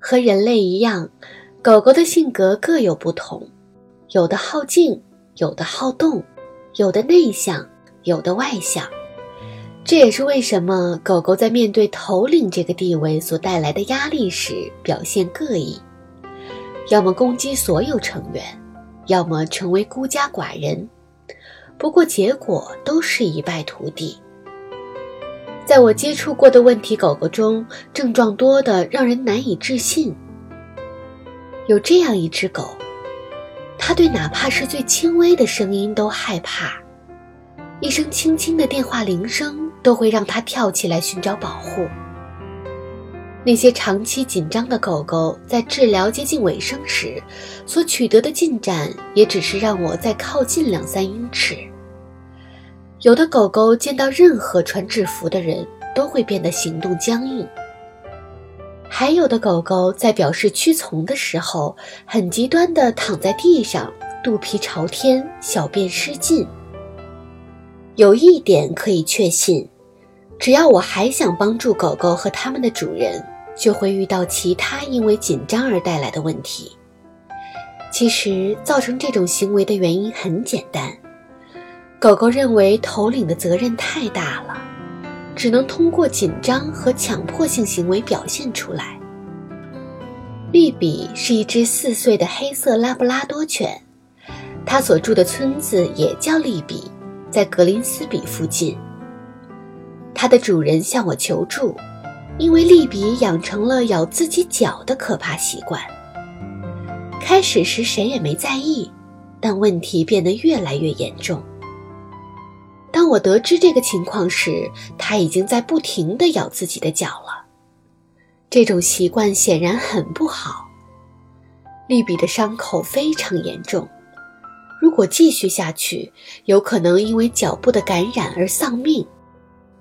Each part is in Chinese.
和人类一样，狗狗的性格各有不同，有的好静，有的好动，有的内向，有的外向。这也是为什么狗狗在面对头领这个地位所带来的压力时表现各异，要么攻击所有成员，要么成为孤家寡人。不过结果都是一败涂地。在我接触过的问题狗狗中，症状多的让人难以置信。有这样一只狗，它对哪怕是最轻微的声音都害怕，一声轻轻的电话铃声。都会让它跳起来寻找保护。那些长期紧张的狗狗在治疗接近尾声时，所取得的进展也只是让我再靠近两三英尺。有的狗狗见到任何穿制服的人都会变得行动僵硬，还有的狗狗在表示屈从的时候，很极端地躺在地上，肚皮朝天，小便失禁。有一点可以确信，只要我还想帮助狗狗和它们的主人，就会遇到其他因为紧张而带来的问题。其实，造成这种行为的原因很简单：狗狗认为头领的责任太大了，只能通过紧张和强迫性行为表现出来。利比是一只四岁的黑色拉布拉多犬，它所住的村子也叫利比。在格林斯比附近，它的主人向我求助，因为利比养成了咬自己脚的可怕习惯。开始时谁也没在意，但问题变得越来越严重。当我得知这个情况时，它已经在不停地咬自己的脚了。这种习惯显然很不好。利比的伤口非常严重。如果继续下去，有可能因为脚部的感染而丧命。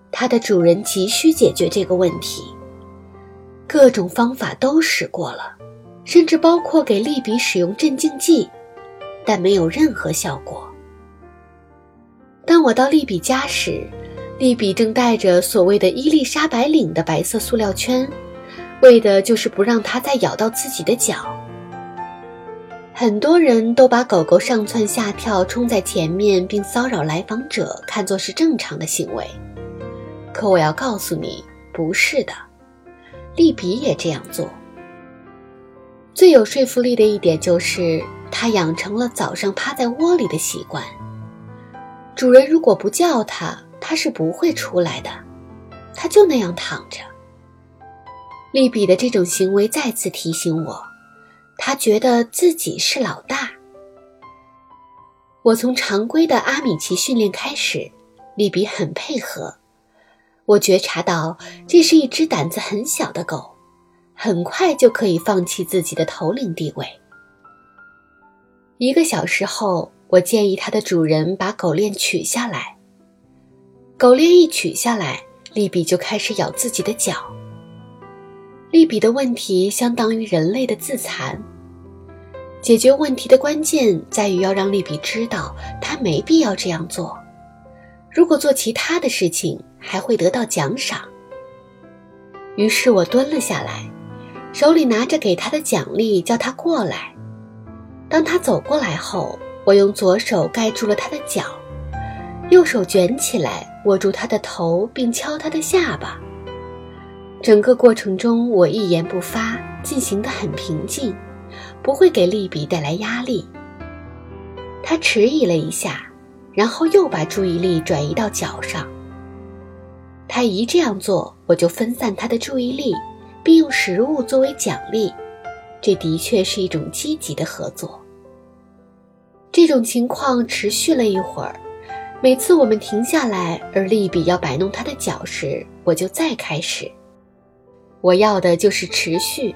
它的主人急需解决这个问题，各种方法都试过了，甚至包括给利比使用镇静剂，但没有任何效果。当我到利比家时，利比正带着所谓的伊丽莎白领的白色塑料圈，为的就是不让它再咬到自己的脚。很多人都把狗狗上蹿下跳、冲在前面并骚扰来访者看作是正常的行为，可我要告诉你，不是的。利比也这样做。最有说服力的一点就是，它养成了早上趴在窝里的习惯。主人如果不叫它，它是不会出来的，它就那样躺着。利比的这种行为再次提醒我。他觉得自己是老大。我从常规的阿米奇训练开始，利比很配合。我觉察到这是一只胆子很小的狗，很快就可以放弃自己的头领地位。一个小时后，我建议它的主人把狗链取下来。狗链一取下来，利比就开始咬自己的脚。利比的问题相当于人类的自残。解决问题的关键在于要让利比知道他没必要这样做。如果做其他的事情，还会得到奖赏。于是我蹲了下来，手里拿着给他的奖励，叫他过来。当他走过来后，我用左手盖住了他的脚，右手卷起来握住他的头，并敲他的下巴。整个过程中，我一言不发，进行得很平静，不会给利比带来压力。他迟疑了一下，然后又把注意力转移到脚上。他一这样做，我就分散他的注意力，并用食物作为奖励。这的确是一种积极的合作。这种情况持续了一会儿，每次我们停下来，而利比要摆弄他的脚时，我就再开始。我要的就是持续，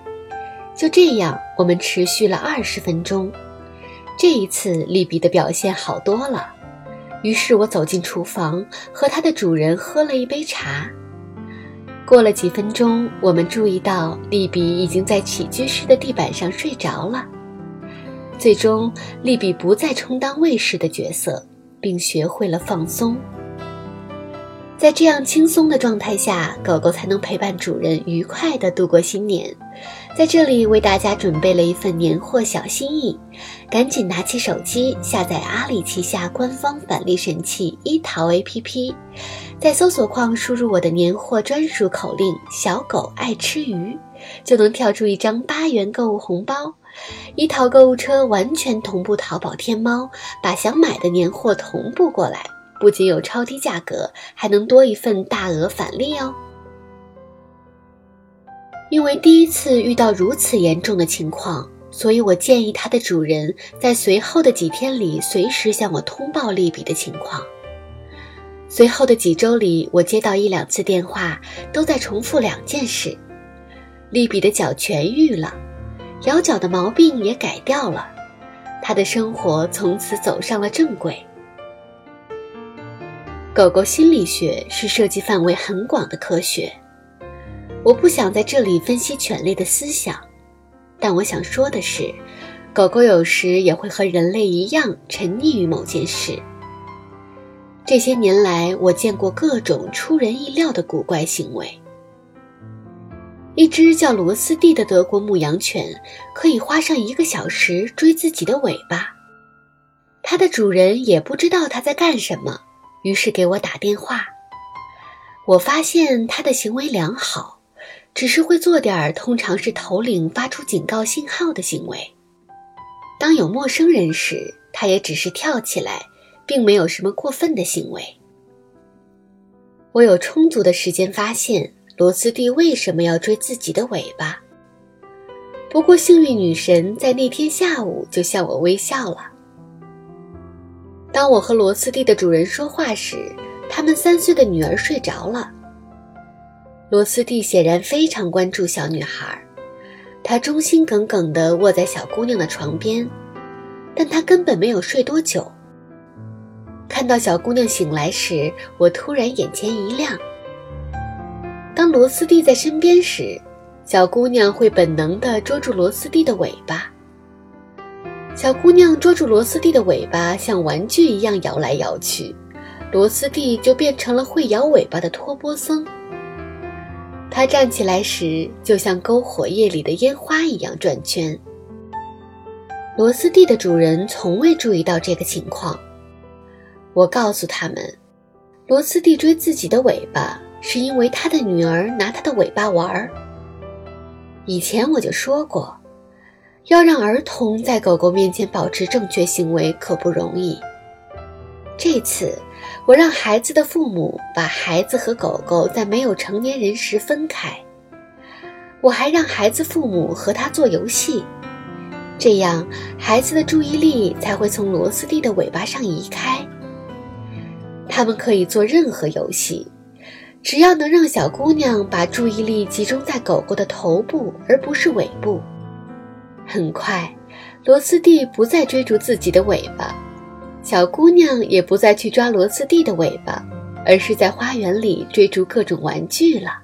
就这样，我们持续了二十分钟。这一次，利比的表现好多了。于是我走进厨房，和它的主人喝了一杯茶。过了几分钟，我们注意到利比已经在起居室的地板上睡着了。最终，利比不再充当卫士的角色，并学会了放松。在这样轻松的状态下，狗狗才能陪伴主人愉快地度过新年。在这里为大家准备了一份年货小心意，赶紧拿起手机下载阿里旗下官方返利神器一淘 APP，在搜索框输入我的年货专属口令“小狗爱吃鱼”，就能跳出一张八元购物红包。一淘购物车完全同步淘宝天猫，把想买的年货同步过来，不仅有超低价格，还能多一份大额返利哦。因为第一次遇到如此严重的情况，所以我建议它的主人在随后的几天里随时向我通报利比的情况。随后的几周里，我接到一两次电话，都在重复两件事：利比的脚痊愈了，咬脚的毛病也改掉了，他的生活从此走上了正轨。狗狗心理学是涉及范围很广的科学。我不想在这里分析犬类的思想，但我想说的是，狗狗有时也会和人类一样沉溺于某件事。这些年来，我见过各种出人意料的古怪行为。一只叫罗斯蒂的德国牧羊犬，可以花上一个小时追自己的尾巴，它的主人也不知道它在干什么，于是给我打电话。我发现它的行为良好。只是会做点通常是头领发出警告信号的行为。当有陌生人时，它也只是跳起来，并没有什么过分的行为。我有充足的时间发现罗斯蒂为什么要追自己的尾巴。不过幸运女神在那天下午就向我微笑了。当我和罗斯蒂的主人说话时，他们三岁的女儿睡着了。罗斯蒂显然非常关注小女孩，她忠心耿耿地卧在小姑娘的床边，但她根本没有睡多久。看到小姑娘醒来时，我突然眼前一亮。当罗斯蒂在身边时，小姑娘会本能地捉住罗斯蒂的尾巴。小姑娘捉住罗斯蒂的尾巴，像玩具一样摇来摇去，罗斯蒂就变成了会摇尾巴的托波僧。他站起来时，就像篝火夜里的烟花一样转圈。罗斯蒂的主人从未注意到这个情况。我告诉他们，罗斯蒂追自己的尾巴是因为他的女儿拿他的尾巴玩儿。以前我就说过，要让儿童在狗狗面前保持正确行为可不容易。这次。我让孩子的父母把孩子和狗狗在没有成年人时分开。我还让孩子父母和他做游戏，这样孩子的注意力才会从螺丝蒂的尾巴上移开。他们可以做任何游戏，只要能让小姑娘把注意力集中在狗狗的头部而不是尾部。很快，罗斯蒂不再追逐自己的尾巴。小姑娘也不再去抓罗斯蒂的尾巴，而是在花园里追逐各种玩具了。